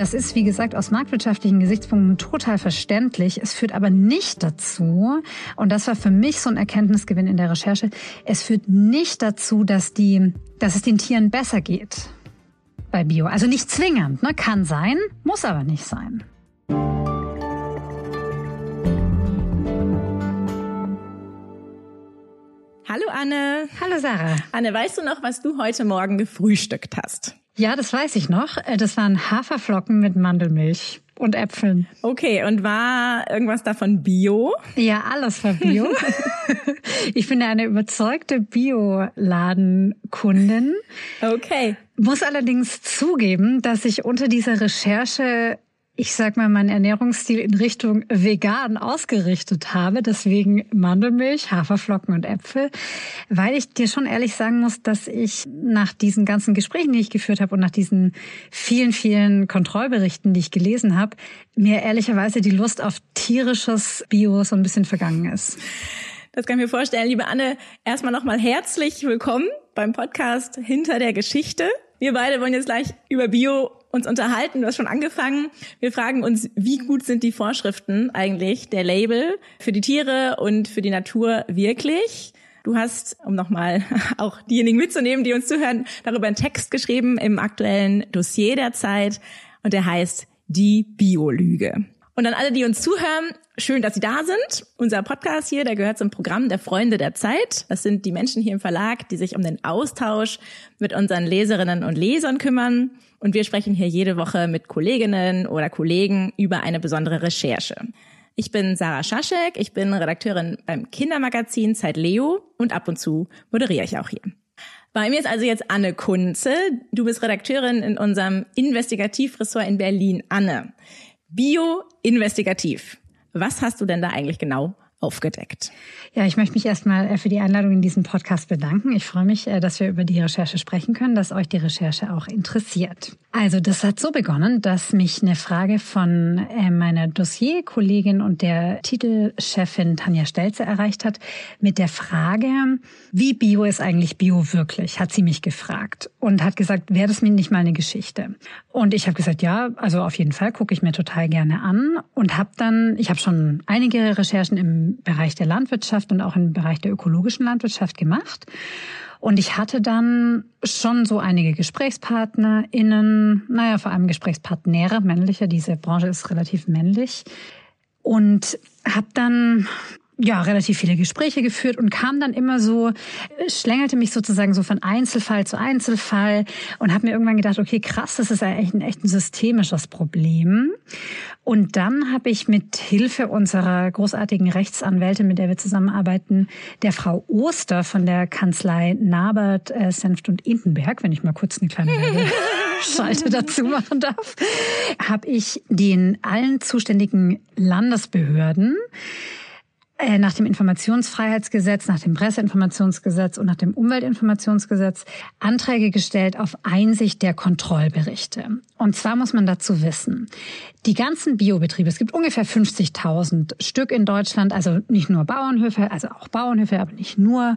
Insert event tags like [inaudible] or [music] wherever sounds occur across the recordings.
Das ist, wie gesagt, aus marktwirtschaftlichen Gesichtspunkten total verständlich. Es führt aber nicht dazu, und das war für mich so ein Erkenntnisgewinn in der Recherche, es führt nicht dazu, dass, die, dass es den Tieren besser geht bei Bio. Also nicht zwingend, ne? kann sein, muss aber nicht sein. Hallo Anne. Hallo Sarah. Anne, weißt du noch, was du heute Morgen gefrühstückt hast? Ja, das weiß ich noch. Äh, das waren Haferflocken mit Mandelmilch und Äpfeln. Okay, und war irgendwas davon Bio? Ja, alles war Bio. [laughs] ich bin eine überzeugte Bioladenkundin. Okay. Muss allerdings zugeben, dass ich unter dieser Recherche ich sag mal, meinen Ernährungsstil in Richtung vegan ausgerichtet habe. Deswegen Mandelmilch, Haferflocken und Äpfel. Weil ich dir schon ehrlich sagen muss, dass ich nach diesen ganzen Gesprächen, die ich geführt habe und nach diesen vielen, vielen Kontrollberichten, die ich gelesen habe, mir ehrlicherweise die Lust auf tierisches Bio so ein bisschen vergangen ist. Das kann ich mir vorstellen. Liebe Anne, erstmal nochmal herzlich willkommen beim Podcast Hinter der Geschichte. Wir beide wollen jetzt gleich über Bio uns unterhalten. Du hast schon angefangen. Wir fragen uns, wie gut sind die Vorschriften eigentlich der Label für die Tiere und für die Natur wirklich? Du hast, um nochmal [laughs] auch diejenigen mitzunehmen, die uns zuhören, darüber einen Text geschrieben im aktuellen Dossier der Zeit und der heißt Die Biolüge. Und an alle, die uns zuhören, schön, dass Sie da sind. Unser Podcast hier, der gehört zum Programm der Freunde der Zeit. Das sind die Menschen hier im Verlag, die sich um den Austausch mit unseren Leserinnen und Lesern kümmern. Und wir sprechen hier jede Woche mit Kolleginnen oder Kollegen über eine besondere Recherche. Ich bin Sarah Schaschek, ich bin Redakteurin beim Kindermagazin Zeit Leo und ab und zu moderiere ich auch hier. Bei mir ist also jetzt Anne Kunze. Du bist Redakteurin in unserem Investigativressort in Berlin. Anne, Bio-investigativ. Was hast du denn da eigentlich genau aufgedeckt? Ja, ich möchte mich erstmal äh, für die Einladung in diesen Podcast bedanken. Ich freue mich, äh, dass wir über die Recherche sprechen können, dass euch die Recherche auch interessiert. Also, das hat so begonnen, dass mich eine Frage von äh, meiner Dossierkollegin und der Titelchefin Tanja Stelze erreicht hat mit der Frage, wie bio ist eigentlich bio wirklich? Hat sie mich gefragt und hat gesagt, wäre das mir nicht mal eine Geschichte? Und ich habe gesagt, ja, also auf jeden Fall gucke ich mir total gerne an und habe dann, ich habe schon einige Recherchen im Bereich der Landwirtschaft und auch im Bereich der ökologischen Landwirtschaft gemacht. Und ich hatte dann schon so einige GesprächspartnerInnen, naja, vor allem Gesprächspartner, männlicher, diese Branche ist relativ männlich. Und habe dann ja, relativ viele Gespräche geführt und kam dann immer so, schlängelte mich sozusagen so von Einzelfall zu Einzelfall und habe mir irgendwann gedacht, okay, krass, das ist eigentlich ein echt ein systemisches Problem. Und dann habe ich mit Hilfe unserer großartigen Rechtsanwältin, mit der wir zusammenarbeiten, der Frau Oster von der Kanzlei Nabert, äh, Senft und Indenberg, wenn ich mal kurz eine kleine [laughs] Schalte dazu machen darf, habe ich den allen zuständigen Landesbehörden äh, nach dem Informationsfreiheitsgesetz, nach dem Presseinformationsgesetz und nach dem Umweltinformationsgesetz Anträge gestellt auf Einsicht der Kontrollberichte. Und zwar muss man dazu wissen, die ganzen Biobetriebe, es gibt ungefähr 50.000 Stück in Deutschland, also nicht nur Bauernhöfe, also auch Bauernhöfe, aber nicht nur,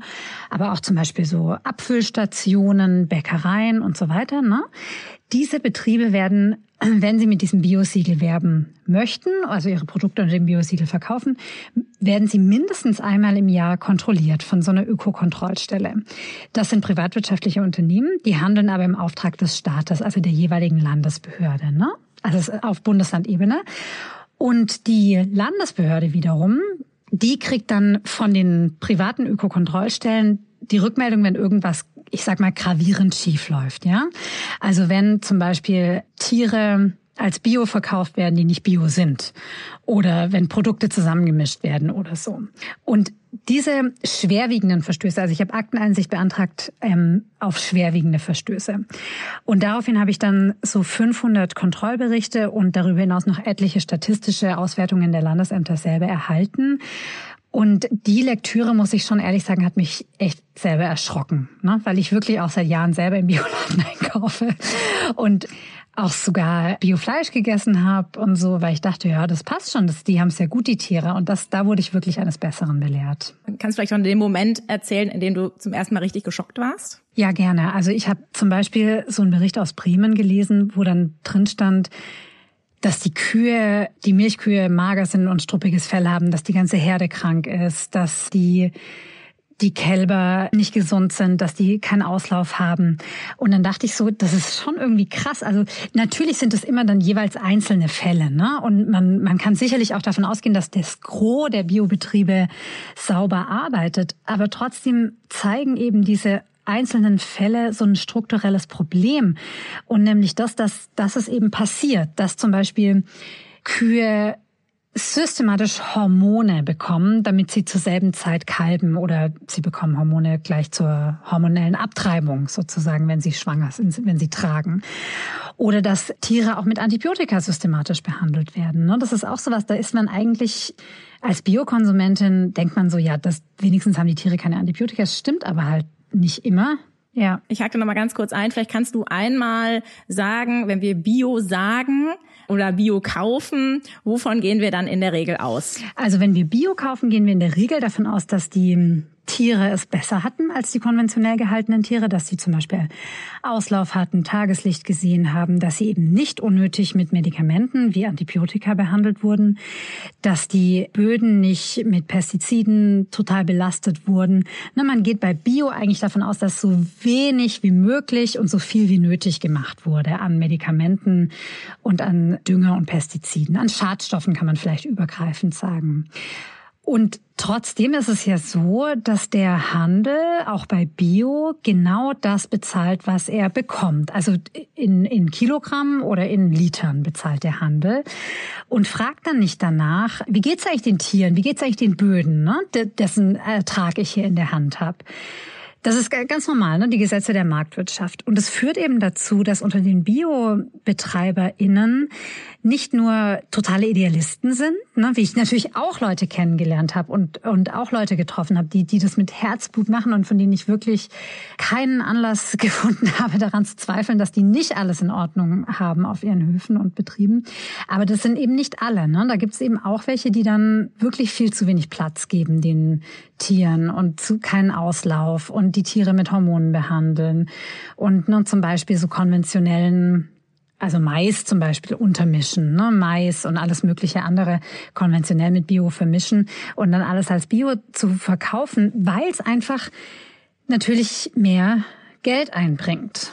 aber auch zum Beispiel so Abfüllstationen, Bäckereien und so weiter. Ne? Diese Betriebe werden [clears throat] wenn Sie mit diesem Biosiegel werben möchten, also Ihre Produkte unter dem Biosiegel verkaufen, werden Sie mindestens einmal im Jahr kontrolliert von so einer Ökokontrollstelle. Das sind privatwirtschaftliche Unternehmen, die handeln aber im Auftrag des Staates, also der jeweiligen Landesbehörde, ne? also auf Bundeslandebene. Und die Landesbehörde wiederum, die kriegt dann von den privaten Ökokontrollstellen die Rückmeldung, wenn irgendwas ich sag mal, gravierend schief läuft, ja. Also wenn zum Beispiel Tiere als Bio verkauft werden, die nicht Bio sind. Oder wenn Produkte zusammengemischt werden oder so. Und diese schwerwiegenden Verstöße, also ich habe Akteneinsicht beantragt ähm, auf schwerwiegende Verstöße. Und daraufhin habe ich dann so 500 Kontrollberichte und darüber hinaus noch etliche statistische Auswertungen der Landesämter selber erhalten. Und die Lektüre, muss ich schon ehrlich sagen, hat mich echt selber erschrocken, ne? weil ich wirklich auch seit Jahren selber im Bioladen [laughs] einkaufe und auch sogar Biofleisch gegessen habe und so, weil ich dachte, ja, das passt schon, das, die haben es ja gut, die Tiere. Und das, da wurde ich wirklich eines Besseren belehrt. Kannst du vielleicht von dem Moment erzählen, in dem du zum ersten Mal richtig geschockt warst? Ja, gerne. Also ich habe zum Beispiel so einen Bericht aus Bremen gelesen, wo dann drin stand, dass die Kühe, die Milchkühe mager sind und struppiges Fell haben, dass die ganze Herde krank ist, dass die die Kälber nicht gesund sind, dass die keinen Auslauf haben. Und dann dachte ich so, das ist schon irgendwie krass. Also natürlich sind es immer dann jeweils einzelne Fälle, ne? Und man, man kann sicherlich auch davon ausgehen, dass das Gros der Biobetriebe sauber arbeitet. Aber trotzdem zeigen eben diese einzelnen Fälle so ein strukturelles Problem. Und nämlich das, dass, dass es eben passiert, dass zum Beispiel Kühe systematisch Hormone bekommen, damit sie zur selben Zeit kalben oder sie bekommen Hormone gleich zur hormonellen Abtreibung sozusagen, wenn sie schwanger sind, wenn sie tragen. Oder dass Tiere auch mit Antibiotika systematisch behandelt werden. Ne? Das ist auch sowas, da ist man eigentlich als Biokonsumentin, denkt man so, ja, das, wenigstens haben die Tiere keine Antibiotika. Das stimmt aber halt nicht immer. Ja. Ich hake noch mal ganz kurz ein. Vielleicht kannst du einmal sagen, wenn wir Bio sagen, oder Bio kaufen, wovon gehen wir dann in der Regel aus? Also wenn wir Bio kaufen, gehen wir in der Regel davon aus, dass die Tiere es besser hatten als die konventionell gehaltenen Tiere, dass sie zum Beispiel Auslauf hatten, Tageslicht gesehen haben, dass sie eben nicht unnötig mit Medikamenten wie Antibiotika behandelt wurden, dass die Böden nicht mit Pestiziden total belastet wurden. Na, man geht bei Bio eigentlich davon aus, dass so wenig wie möglich und so viel wie nötig gemacht wurde an Medikamenten und an Dünger und Pestiziden. An Schadstoffen kann man vielleicht übergreifend sagen. Und trotzdem ist es ja so, dass der Handel auch bei Bio genau das bezahlt, was er bekommt. Also in, in Kilogramm oder in Litern bezahlt der Handel und fragt dann nicht danach, wie geht's eigentlich den Tieren, wie geht's eigentlich den Böden, ne, dessen Ertrag ich hier in der Hand habe. Das ist ganz normal, ne? die Gesetze der Marktwirtschaft. Und es führt eben dazu, dass unter den BiobetreiberInnen nicht nur totale Idealisten sind, ne? wie ich natürlich auch Leute kennengelernt habe und, und auch Leute getroffen habe, die, die das mit Herzblut machen und von denen ich wirklich keinen Anlass [laughs] gefunden habe, daran zu zweifeln, dass die nicht alles in Ordnung haben auf ihren Höfen und Betrieben. Aber das sind eben nicht alle. Ne? Da gibt es eben auch welche, die dann wirklich viel zu wenig Platz geben den Tieren und zu keinen Auslauf und die Tiere mit Hormonen behandeln und ne, zum Beispiel so konventionellen also Mais zum Beispiel untermischen, ne? Mais und alles mögliche andere konventionell mit Bio vermischen und dann alles als Bio zu verkaufen, weil es einfach natürlich mehr Geld einbringt.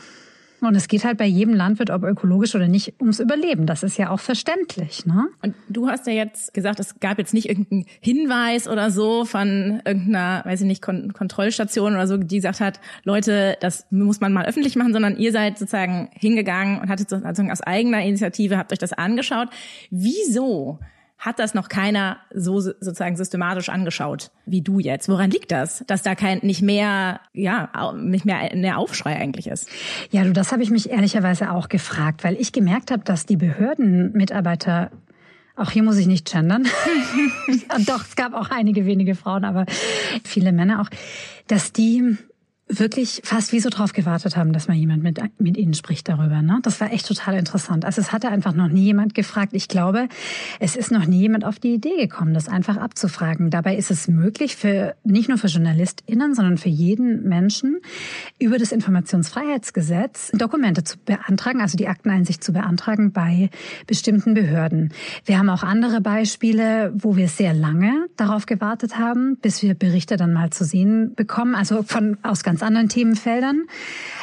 Und es geht halt bei jedem Landwirt, ob ökologisch oder nicht, ums Überleben. Das ist ja auch verständlich. Ne? Und du hast ja jetzt gesagt, es gab jetzt nicht irgendeinen Hinweis oder so von irgendeiner, weiß ich nicht, Kon Kontrollstation oder so, die gesagt hat, Leute, das muss man mal öffentlich machen, sondern ihr seid sozusagen hingegangen und hattet sozusagen aus eigener Initiative, habt euch das angeschaut. Wieso hat das noch keiner so sozusagen systematisch angeschaut wie du jetzt. Woran liegt das, dass da kein nicht mehr ja nicht mehr der Aufschrei eigentlich ist? Ja, du, das habe ich mich ehrlicherweise auch gefragt, weil ich gemerkt habe, dass die Behördenmitarbeiter auch hier muss ich nicht gendern. [laughs] [laughs] Doch, es gab auch einige wenige Frauen, aber viele Männer auch, dass die wirklich fast wie so drauf gewartet haben, dass mal jemand mit, mit ihnen spricht darüber. Ne? Das war echt total interessant. Also es hatte einfach noch nie jemand gefragt. Ich glaube, es ist noch nie jemand auf die Idee gekommen, das einfach abzufragen. Dabei ist es möglich für nicht nur für JournalistInnen, sondern für jeden Menschen über das Informationsfreiheitsgesetz Dokumente zu beantragen, also die Akteneinsicht zu beantragen bei bestimmten Behörden. Wir haben auch andere Beispiele, wo wir sehr lange darauf gewartet haben, bis wir Berichte dann mal zu sehen bekommen, also von aus ganz ganz anderen Themenfeldern.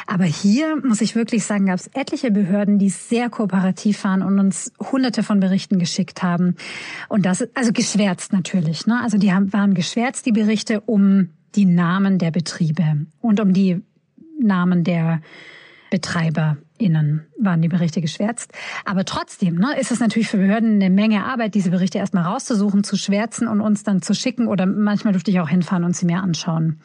Aber hier muss ich wirklich sagen, gab es etliche Behörden, die sehr kooperativ waren und uns hunderte von Berichten geschickt haben. Und das, also geschwärzt natürlich, ne? Also die haben, waren geschwärzt, die Berichte, um die Namen der Betriebe und um die Namen der BetreiberInnen waren die Berichte geschwärzt. Aber trotzdem ne, ist es natürlich für Behörden eine Menge Arbeit, diese Berichte erstmal rauszusuchen, zu schwärzen und uns dann zu schicken. Oder manchmal durfte ich auch hinfahren und sie mir anschauen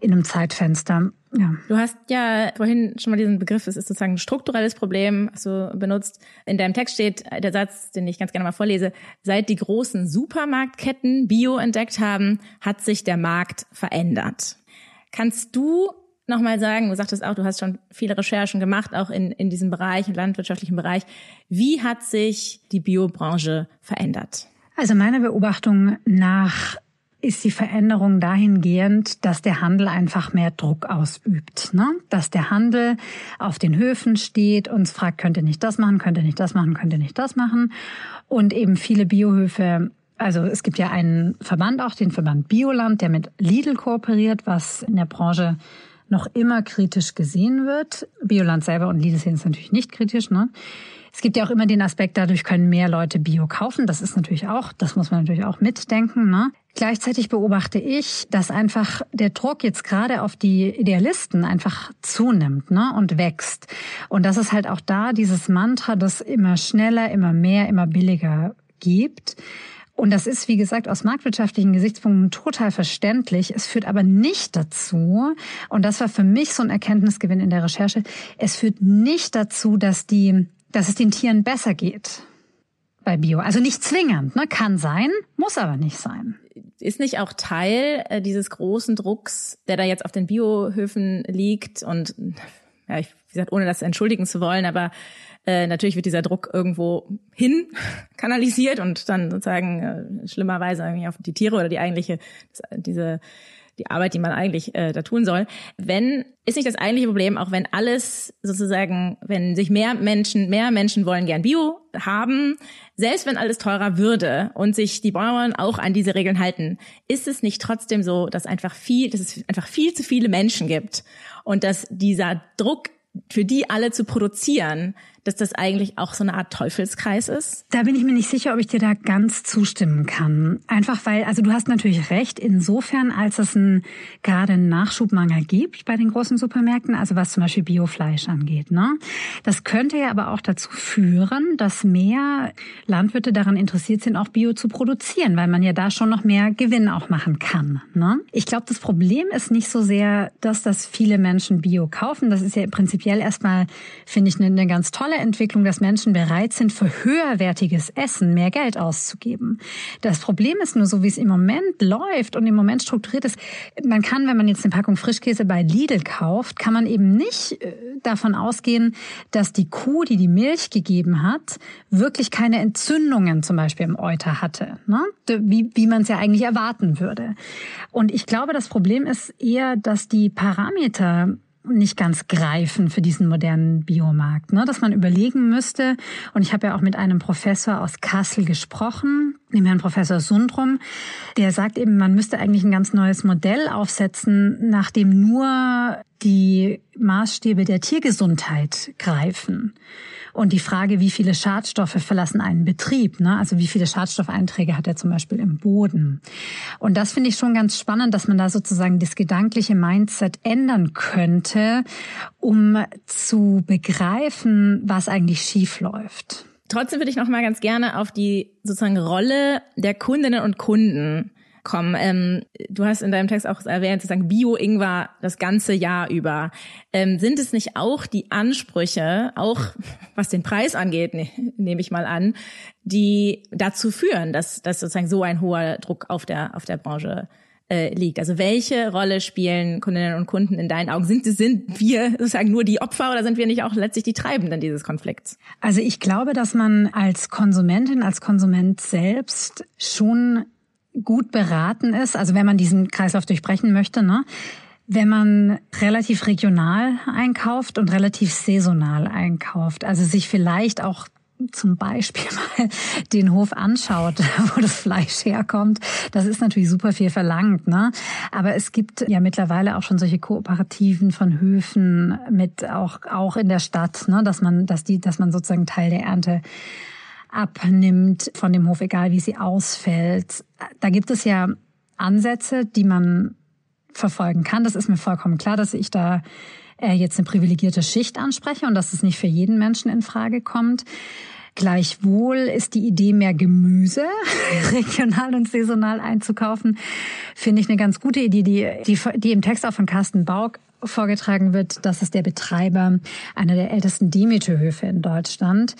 in einem Zeitfenster. Ja. Du hast ja vorhin schon mal diesen Begriff, es ist sozusagen ein strukturelles Problem, hast du benutzt. In deinem Text steht der Satz, den ich ganz gerne mal vorlese. Seit die großen Supermarktketten Bio entdeckt haben, hat sich der Markt verändert. Kannst du nochmal sagen, du sagtest auch, du hast schon viele Recherchen gemacht, auch in, in diesem Bereich, im landwirtschaftlichen Bereich. Wie hat sich die Biobranche verändert? Also meiner Beobachtung nach ist die Veränderung dahingehend, dass der Handel einfach mehr Druck ausübt. Ne? Dass der Handel auf den Höfen steht, uns fragt, könnt ihr nicht das machen, könnt ihr nicht das machen, könnt ihr nicht das machen. Und eben viele Biohöfe also es gibt ja einen Verband auch, den Verband Bioland, der mit Lidl kooperiert, was in der Branche noch immer kritisch gesehen wird. Bioland selber und Lidl sehen es natürlich nicht kritisch. Ne? Es gibt ja auch immer den Aspekt, dadurch können mehr Leute Bio kaufen. Das ist natürlich auch, das muss man natürlich auch mitdenken. Ne? Gleichzeitig beobachte ich, dass einfach der Druck jetzt gerade auf die Idealisten einfach zunimmt ne? und wächst. Und das ist halt auch da dieses Mantra, das immer schneller, immer mehr, immer billiger gibt. Und das ist, wie gesagt, aus marktwirtschaftlichen Gesichtspunkten total verständlich. Es führt aber nicht dazu, und das war für mich so ein Erkenntnisgewinn in der Recherche, es führt nicht dazu, dass die dass es den Tieren besser geht bei Bio. Also nicht zwingend, ne? kann sein, muss aber nicht sein. Ist nicht auch Teil äh, dieses großen Drucks, der da jetzt auf den Biohöfen liegt? Und ja, ich, wie gesagt, ohne das entschuldigen zu wollen, aber äh, natürlich wird dieser Druck irgendwo hin [laughs] kanalisiert und dann sozusagen äh, schlimmerweise irgendwie auf die Tiere oder die eigentliche diese die Arbeit, die man eigentlich äh, da tun soll. Wenn ist nicht das eigentliche Problem, auch wenn alles sozusagen, wenn sich mehr Menschen, mehr Menschen wollen gern Bio haben, selbst wenn alles teurer würde und sich die Bauern auch an diese Regeln halten, ist es nicht trotzdem so, dass einfach viel, dass es einfach viel zu viele Menschen gibt und dass dieser Druck für die alle zu produzieren, dass das eigentlich auch so eine Art Teufelskreis ist? Da bin ich mir nicht sicher, ob ich dir da ganz zustimmen kann. Einfach weil, also du hast natürlich recht, insofern, als es einen, gerade einen Nachschubmangel gibt bei den großen Supermärkten, also was zum Beispiel Biofleisch angeht. Ne? Das könnte ja aber auch dazu führen, dass mehr Landwirte daran interessiert sind, auch Bio zu produzieren, weil man ja da schon noch mehr Gewinn auch machen kann. Ne? Ich glaube, das Problem ist nicht so sehr, dass das viele Menschen Bio kaufen. Das ist ja prinzipiell erstmal, finde ich, eine, eine ganz tolle Entwicklung, dass Menschen bereit sind, für höherwertiges Essen mehr Geld auszugeben. Das Problem ist nur so, wie es im Moment läuft und im Moment strukturiert ist. Man kann, wenn man jetzt eine Packung Frischkäse bei Lidl kauft, kann man eben nicht äh, davon ausgehen, dass die Kuh, die die Milch gegeben hat, wirklich keine Entzündungen zum Beispiel im Euter hatte, ne? wie, wie man es ja eigentlich erwarten würde. Und ich glaube, das Problem ist eher, dass die Parameter nicht ganz greifen für diesen modernen Biomarkt. Ne? Dass man überlegen müsste, und ich habe ja auch mit einem Professor aus Kassel gesprochen, dem Herrn Professor Sundrum, der sagt eben, man müsste eigentlich ein ganz neues Modell aufsetzen, nach dem nur die Maßstäbe der Tiergesundheit greifen. Und die Frage, wie viele Schadstoffe verlassen einen Betrieb, ne? also wie viele Schadstoffeinträge hat er zum Beispiel im Boden. Und das finde ich schon ganz spannend, dass man da sozusagen das gedankliche Mindset ändern könnte, um zu begreifen, was eigentlich schief läuft. Trotzdem würde ich noch mal ganz gerne auf die sozusagen Rolle der Kundinnen und Kunden kommen. Ähm, du hast in deinem Text auch erwähnt, sozusagen Bio-Ingwer das ganze Jahr über. Ähm, sind es nicht auch die Ansprüche, auch was den Preis angeht, ne, nehme ich mal an, die dazu führen, dass, dass sozusagen so ein hoher Druck auf der, auf der Branche äh, liegt. Also welche Rolle spielen Kundinnen und Kunden in deinen Augen? Sind, sind wir sozusagen nur die Opfer oder sind wir nicht auch letztlich die Treibenden dieses Konflikts? Also ich glaube, dass man als Konsumentin, als Konsument selbst schon gut beraten ist, also wenn man diesen Kreislauf durchbrechen möchte, ne? wenn man relativ regional einkauft und relativ saisonal einkauft, also sich vielleicht auch zum Beispiel [laughs] mal den Hof anschaut, wo das Fleisch herkommt, das ist natürlich super viel verlangt, ne? Aber es gibt ja mittlerweile auch schon solche Kooperativen von Höfen mit auch auch in der Stadt, ne? Dass man, dass die, dass man sozusagen Teil der Ernte abnimmt von dem Hof, egal wie sie ausfällt. Da gibt es ja Ansätze, die man verfolgen kann. Das ist mir vollkommen klar, dass ich da äh, jetzt eine privilegierte Schicht anspreche und dass es nicht für jeden Menschen in Frage kommt. Gleichwohl ist die Idee, mehr Gemüse [laughs] regional und saisonal einzukaufen, finde ich eine ganz gute Idee, die, die, die im Text auch von Carsten Baug vorgetragen wird. Das ist der Betreiber einer der ältesten Demeterhöfe in Deutschland.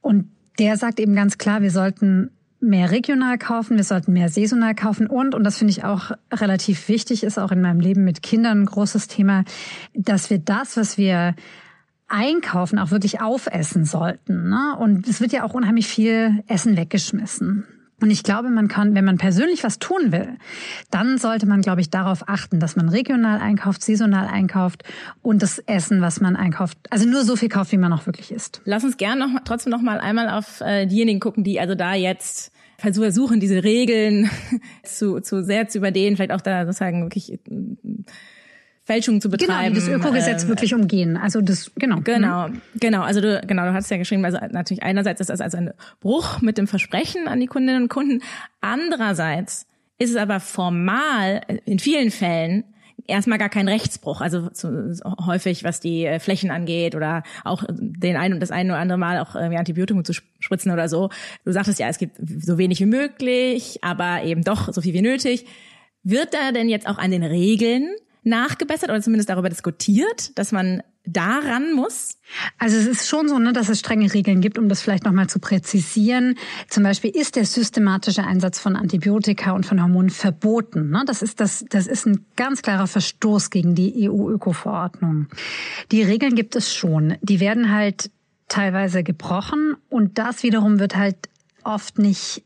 Und der sagt eben ganz klar, wir sollten mehr regional kaufen, wir sollten mehr saisonal kaufen und, und das finde ich auch relativ wichtig, ist auch in meinem Leben mit Kindern ein großes Thema, dass wir das, was wir einkaufen, auch wirklich aufessen sollten. Ne? Und es wird ja auch unheimlich viel Essen weggeschmissen. Und ich glaube, man kann, wenn man persönlich was tun will, dann sollte man, glaube ich, darauf achten, dass man regional einkauft, saisonal einkauft und das Essen, was man einkauft, also nur so viel kauft, wie man auch wirklich isst. Lass uns gerne noch trotzdem noch mal einmal auf äh, diejenigen gucken, die also da jetzt versuchen, diese Regeln [laughs] zu, zu sehr zu überdehnen, vielleicht auch da sozusagen wirklich Fälschungen zu betreiben. Genau, das Ökogesetz äh, wirklich umgehen. Also das, genau. Genau, mhm. genau. Also du, genau, du hast ja geschrieben, also natürlich einerseits ist das also ein Bruch mit dem Versprechen an die Kundinnen und Kunden. Andererseits ist es aber formal in vielen Fällen erstmal gar kein Rechtsbruch, also zu, so häufig was die äh, Flächen angeht oder auch den einen und das eine oder andere Mal auch irgendwie Antibiotikum zu spritzen oder so. Du sagtest ja, es gibt so wenig wie möglich, aber eben doch so viel wie nötig. Wird da denn jetzt auch an den Regeln nachgebessert oder zumindest darüber diskutiert, dass man daran muss? Also es ist schon so, ne, dass es strenge Regeln gibt, um das vielleicht nochmal zu präzisieren. Zum Beispiel ist der systematische Einsatz von Antibiotika und von Hormonen verboten. Ne? Das, ist das, das ist ein ganz klarer Verstoß gegen die EU-Öko-Verordnung. Die Regeln gibt es schon. Die werden halt teilweise gebrochen und das wiederum wird halt oft nicht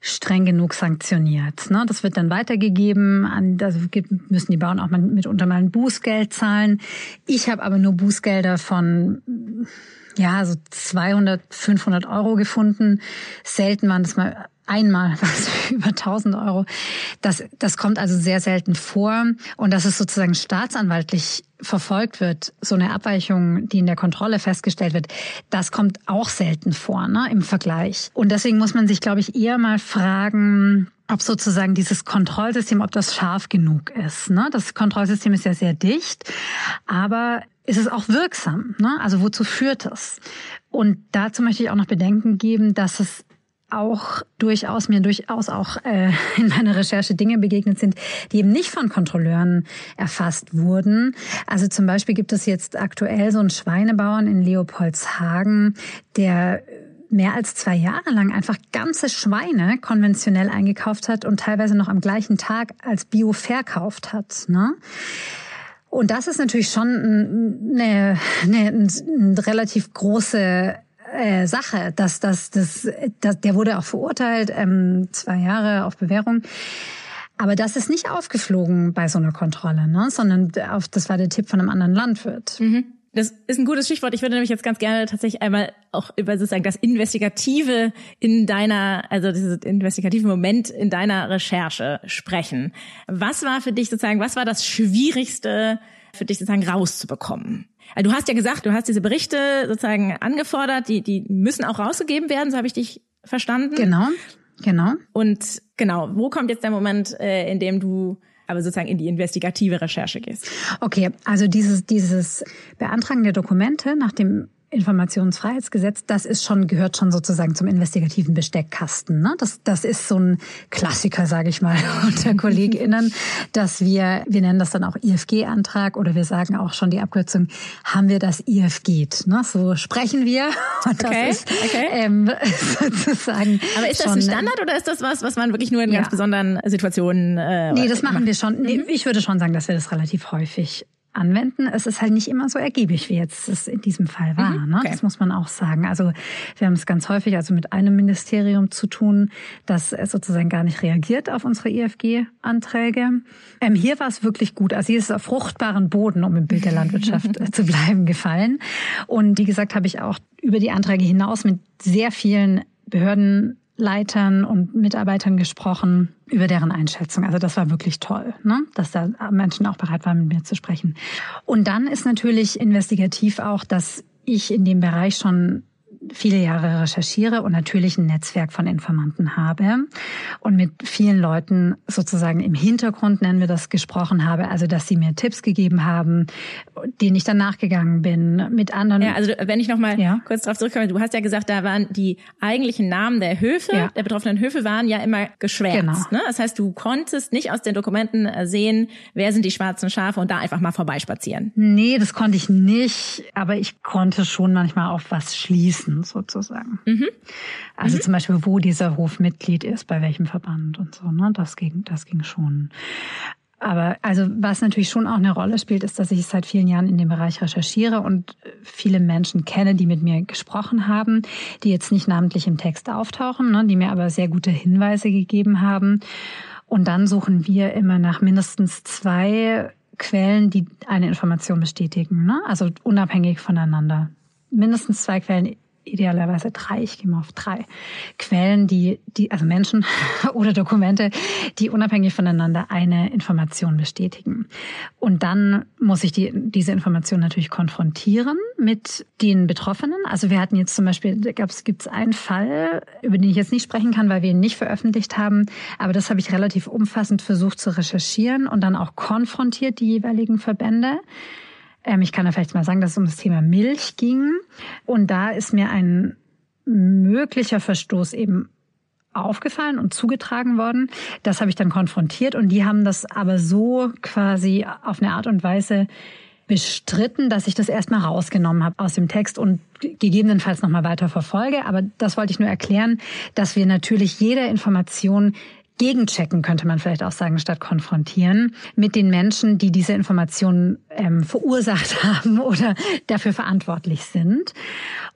streng genug sanktioniert. Ne? Das wird dann weitergegeben, an, also müssen die Bauern auch mal mitunter mal ein Bußgeld zahlen. Ich habe aber nur Bußgelder von ja so 200, 500 Euro gefunden. Selten waren das mal einmal [laughs] was über 1000 Euro. Das, das kommt also sehr selten vor. Und dass es sozusagen staatsanwaltlich verfolgt wird, so eine Abweichung, die in der Kontrolle festgestellt wird, das kommt auch selten vor ne, im Vergleich. Und deswegen muss man sich, glaube ich, eher mal fragen, ob sozusagen dieses Kontrollsystem, ob das scharf genug ist. Ne? Das Kontrollsystem ist ja sehr dicht, aber ist es auch wirksam? Ne? Also wozu führt es? Und dazu möchte ich auch noch Bedenken geben, dass es auch durchaus mir durchaus auch äh, [laughs] in meiner Recherche Dinge begegnet sind, die eben nicht von Kontrolleuren erfasst wurden. Also zum Beispiel gibt es jetzt aktuell so einen Schweinebauern in Leopoldshagen, der mehr als zwei Jahre lang einfach ganze Schweine konventionell eingekauft hat und teilweise noch am gleichen Tag als Bio verkauft hat. Ne? Und das ist natürlich schon eine, [laughs] eine, eine relativ große äh, Sache, dass das, das, das, der wurde auch verurteilt, ähm, zwei Jahre auf Bewährung. Aber das ist nicht aufgeflogen bei so einer Kontrolle, ne? sondern auf, das war der Tipp von einem anderen Landwirt. Mhm. Das ist ein gutes Stichwort. Ich würde nämlich jetzt ganz gerne tatsächlich einmal auch über sozusagen das Investigative in deiner, also dieses investigative Moment in deiner Recherche sprechen. Was war für dich sozusagen, was war das Schwierigste für dich sozusagen rauszubekommen? Also du hast ja gesagt, du hast diese Berichte sozusagen angefordert, die, die müssen auch rausgegeben werden, so habe ich dich verstanden. Genau, genau. Und genau, wo kommt jetzt der Moment, äh, in dem du aber sozusagen in die investigative Recherche gehst? Okay, also dieses, dieses Beantragen der Dokumente nach dem Informationsfreiheitsgesetz, das ist schon, gehört schon sozusagen zum investigativen Besteckkasten. Ne? Das, das ist so ein Klassiker, sage ich mal, [laughs] unter KollegInnen, dass wir, wir nennen das dann auch IFG-Antrag oder wir sagen auch schon die Abkürzung, haben wir das IFG. Ne? So sprechen wir. [laughs] Und das okay, ist okay. Ähm, [laughs] sozusagen. Aber ist das schon, ein Standard oder ist das was, was man wirklich nur in ja. ganz besonderen Situationen äh, Nee, das machen wir schon. Nee, ich würde schon sagen, dass wir das relativ häufig anwenden. Es ist halt nicht immer so ergiebig, wie jetzt es in diesem Fall war. Mhm, okay. ne? Das muss man auch sagen. Also wir haben es ganz häufig also mit einem Ministerium zu tun, das sozusagen gar nicht reagiert auf unsere IFG-Anträge. Ähm, hier war es wirklich gut. Also hier ist es auf fruchtbaren Boden, um im Bild der Landwirtschaft [laughs] zu bleiben, gefallen. Und wie gesagt, habe ich auch über die Anträge hinaus mit sehr vielen Behörden Leitern und Mitarbeitern gesprochen über deren Einschätzung. Also das war wirklich toll, ne? dass da Menschen auch bereit waren, mit mir zu sprechen. Und dann ist natürlich investigativ auch, dass ich in dem Bereich schon viele Jahre recherchiere und natürlich ein Netzwerk von Informanten habe und mit vielen Leuten sozusagen im Hintergrund, nennen wir das, gesprochen habe. Also, dass sie mir Tipps gegeben haben, denen ich dann nachgegangen bin, mit anderen. Ja, also wenn ich nochmal ja? kurz darauf zurückkomme, du hast ja gesagt, da waren die eigentlichen Namen der Höfe, ja. der betroffenen Höfe waren ja immer geschwärzt. Genau. Ne? Das heißt, du konntest nicht aus den Dokumenten äh, sehen, wer sind die schwarzen Schafe und da einfach mal vorbeispazieren. Nee, das konnte ich nicht, aber ich konnte schon manchmal auf was schließen sozusagen. Mhm. Also mhm. zum Beispiel, wo dieser Hof Mitglied ist, bei welchem Verband und so. Ne? Das ging, das ging schon. Aber also was natürlich schon auch eine Rolle spielt, ist, dass ich seit vielen Jahren in dem Bereich recherchiere und viele Menschen kenne, die mit mir gesprochen haben, die jetzt nicht namentlich im Text auftauchen, ne, die mir aber sehr gute Hinweise gegeben haben. Und dann suchen wir immer nach mindestens zwei Quellen, die eine Information bestätigen, ne? also unabhängig voneinander. Mindestens zwei Quellen idealerweise drei, ich gehe mal auf drei Quellen, die, die, also Menschen [laughs] oder Dokumente, die unabhängig voneinander eine Information bestätigen. Und dann muss ich die, diese Information natürlich konfrontieren mit den Betroffenen. Also wir hatten jetzt zum Beispiel, gibt es einen Fall, über den ich jetzt nicht sprechen kann, weil wir ihn nicht veröffentlicht haben, aber das habe ich relativ umfassend versucht zu recherchieren und dann auch konfrontiert die jeweiligen Verbände. Ähm, ich kann da vielleicht mal sagen, dass es um das Thema Milch ging. Und da ist mir ein möglicher Verstoß eben aufgefallen und zugetragen worden. Das habe ich dann konfrontiert und die haben das aber so quasi auf eine Art und Weise bestritten, dass ich das erstmal rausgenommen habe aus dem Text und gegebenenfalls nochmal weiter verfolge. Aber das wollte ich nur erklären, dass wir natürlich jede Information gegenchecken, könnte man vielleicht auch sagen, statt konfrontieren, mit den Menschen, die diese Informationen ähm, verursacht [laughs] haben oder dafür verantwortlich sind.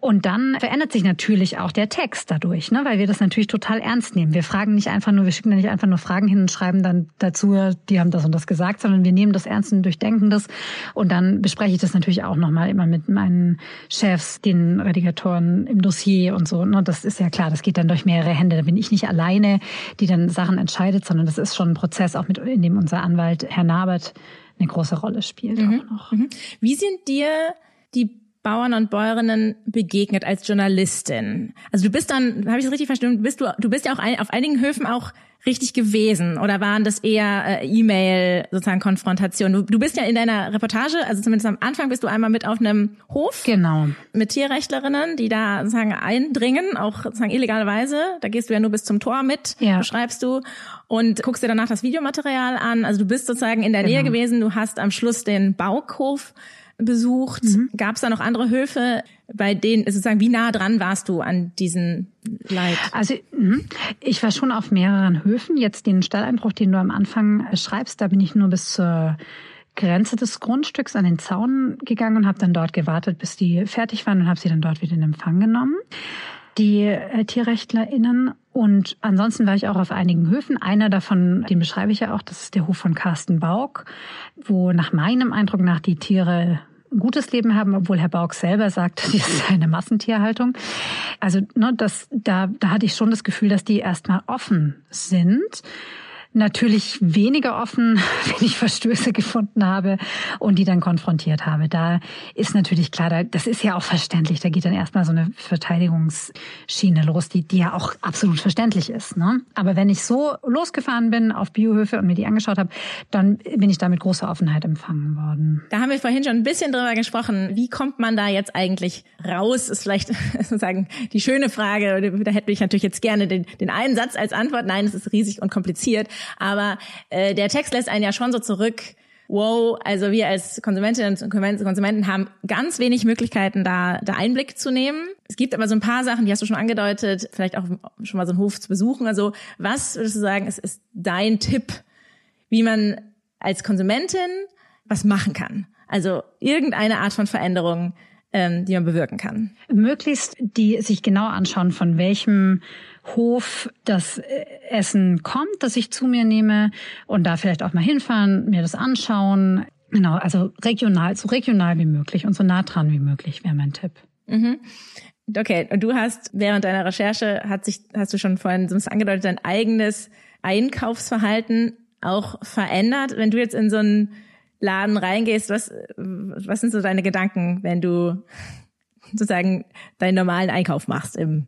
Und dann verändert sich natürlich auch der Text dadurch, ne? weil wir das natürlich total ernst nehmen. Wir fragen nicht einfach nur, wir schicken da nicht einfach nur Fragen hin und schreiben dann dazu, die haben das und das gesagt, sondern wir nehmen das ernst und durchdenken das. Und dann bespreche ich das natürlich auch nochmal immer mit meinen Chefs, den Redigatoren im Dossier und so. Ne? Das ist ja klar, das geht dann durch mehrere Hände. Da bin ich nicht alleine, die dann Sachen entscheidet, sondern das ist schon ein Prozess, auch mit, in dem unser Anwalt Herr Nabert eine große Rolle spielt. Mhm. Auch noch. Mhm. Wie sind dir die Bauern und Bäuerinnen begegnet als Journalistin? Also du bist dann, habe ich das richtig verstanden, bist du, du bist ja auch ein, auf einigen Höfen auch richtig gewesen oder waren das eher äh, E-Mail sozusagen Konfrontation? Du, du bist ja in deiner Reportage, also zumindest am Anfang bist du einmal mit auf einem Hof. Genau. Mit Tierrechtlerinnen, die da sozusagen eindringen, auch sozusagen illegalerweise. Da gehst du ja nur bis zum Tor mit, ja. beschreibst du und guckst dir danach das Videomaterial an. Also du bist sozusagen in der genau. Nähe gewesen, du hast am Schluss den Baukhof besucht? Mhm. Gab es da noch andere Höfe, bei denen sozusagen wie nah dran warst du an diesen Leid? Also mhm. ich war schon auf mehreren Höfen. Jetzt den Stalleinbruch, den du am Anfang schreibst, da bin ich nur bis zur Grenze des Grundstücks an den Zaun gegangen und habe dann dort gewartet, bis die fertig waren und habe sie dann dort wieder in Empfang genommen. Die äh, TierrechtlerInnen und ansonsten war ich auch auf einigen Höfen. Einer davon, den beschreibe ich ja auch, das ist der Hof von Carsten Bauk, wo nach meinem Eindruck nach die Tiere ein gutes Leben haben, obwohl Herr Bauk selber sagt, [laughs] das ist eine Massentierhaltung. Also ne, das, da, da hatte ich schon das Gefühl, dass die erstmal offen sind natürlich weniger offen, [laughs] wenn ich Verstöße gefunden habe und die dann konfrontiert habe. Da ist natürlich klar, das ist ja auch verständlich. Da geht dann erstmal so eine Verteidigungsschiene los, die, die ja auch absolut verständlich ist. Ne? Aber wenn ich so losgefahren bin auf Biohöfe und mir die angeschaut habe, dann bin ich da mit großer Offenheit empfangen worden. Da haben wir vorhin schon ein bisschen drüber gesprochen. Wie kommt man da jetzt eigentlich raus? Ist vielleicht [laughs] sozusagen die schöne Frage. Da hätte ich natürlich jetzt gerne den, den einen Satz als Antwort. Nein, es ist riesig und kompliziert. Aber äh, der Text lässt einen ja schon so zurück, wow, also wir als Konsumentinnen und Konsumenten haben ganz wenig Möglichkeiten, da, da Einblick zu nehmen. Es gibt aber so ein paar Sachen, die hast du schon angedeutet, vielleicht auch schon mal so einen Hof zu besuchen. Also was würdest du sagen, ist, ist dein Tipp, wie man als Konsumentin was machen kann? Also irgendeine Art von Veränderung, ähm, die man bewirken kann. Möglichst die sich genau anschauen, von welchem Hof das äh, Essen kommt, das ich zu mir nehme und da vielleicht auch mal hinfahren, mir das anschauen. Genau, also regional, so regional wie möglich und so nah dran wie möglich wäre mein Tipp. Mhm. Okay, und du hast während deiner Recherche hat sich, hast du schon vorhin so ein bisschen angedeutet, dein eigenes Einkaufsverhalten auch verändert. Wenn du jetzt in so einen Laden reingehst, was, was sind so deine Gedanken, wenn du sozusagen deinen normalen Einkauf machst im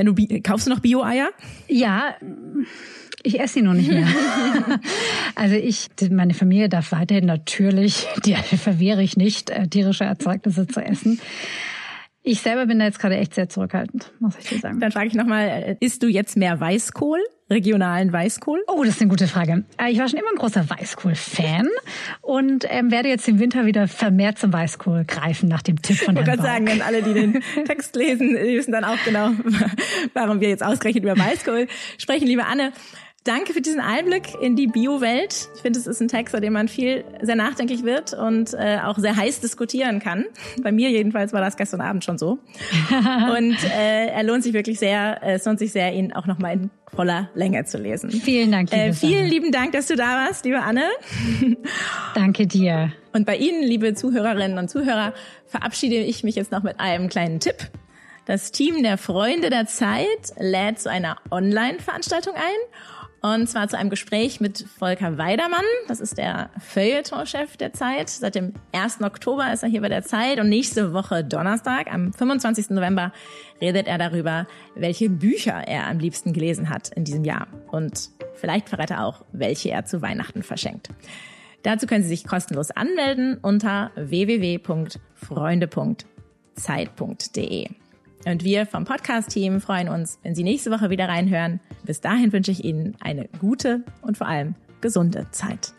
wenn du kaufst du noch Bio-Eier? Ja, ich esse sie noch nicht mehr. [laughs] also ich, meine Familie darf weiterhin natürlich, die verwehre ich nicht, äh, tierische Erzeugnisse zu essen. Ich selber bin da jetzt gerade echt sehr zurückhaltend, muss ich dir sagen. Dann frage ich nochmal, äh, isst du jetzt mehr Weißkohl, regionalen Weißkohl? Oh, das ist eine gute Frage. Äh, ich war schon immer ein großer Weißkohl-Fan und ähm, werde jetzt im Winter wieder vermehrt zum Weißkohl greifen nach dem Tipp von Herrn Ich kann sagen, denn alle, die den [laughs] Text lesen, die wissen dann auch genau, [laughs] warum wir jetzt ausgerechnet über Weißkohl sprechen. Liebe Anne, Danke für diesen Einblick in die Bio-Welt. Ich finde, es ist ein Text, bei dem man viel sehr nachdenklich wird und äh, auch sehr heiß diskutieren kann. [laughs] Bei mir jedenfalls war das gestern Abend schon so. [laughs] und äh, er lohnt sich wirklich sehr, es lohnt sich sehr, ihn auch nochmal in voller Länge zu lesen. Vielen Dank. Liebe äh, vielen lieben Dank, dass du da warst, liebe Anne. [laughs] Danke dir. Und bei Ihnen, liebe Zuhörerinnen und Zuhörer, verabschiede ich mich jetzt noch mit einem kleinen Tipp. Das Team der Freunde der Zeit lädt zu einer Online-Veranstaltung ein und zwar zu einem Gespräch mit Volker Weidermann. Das ist der Feuilleton-Chef der Zeit. Seit dem 1. Oktober ist er hier bei der Zeit. Und nächste Woche Donnerstag, am 25. November, redet er darüber, welche Bücher er am liebsten gelesen hat in diesem Jahr. Und vielleicht verrät er auch, welche er zu Weihnachten verschenkt. Dazu können Sie sich kostenlos anmelden unter www.freunde.zeit.de. Und wir vom Podcast-Team freuen uns, wenn Sie nächste Woche wieder reinhören. Bis dahin wünsche ich Ihnen eine gute und vor allem gesunde Zeit.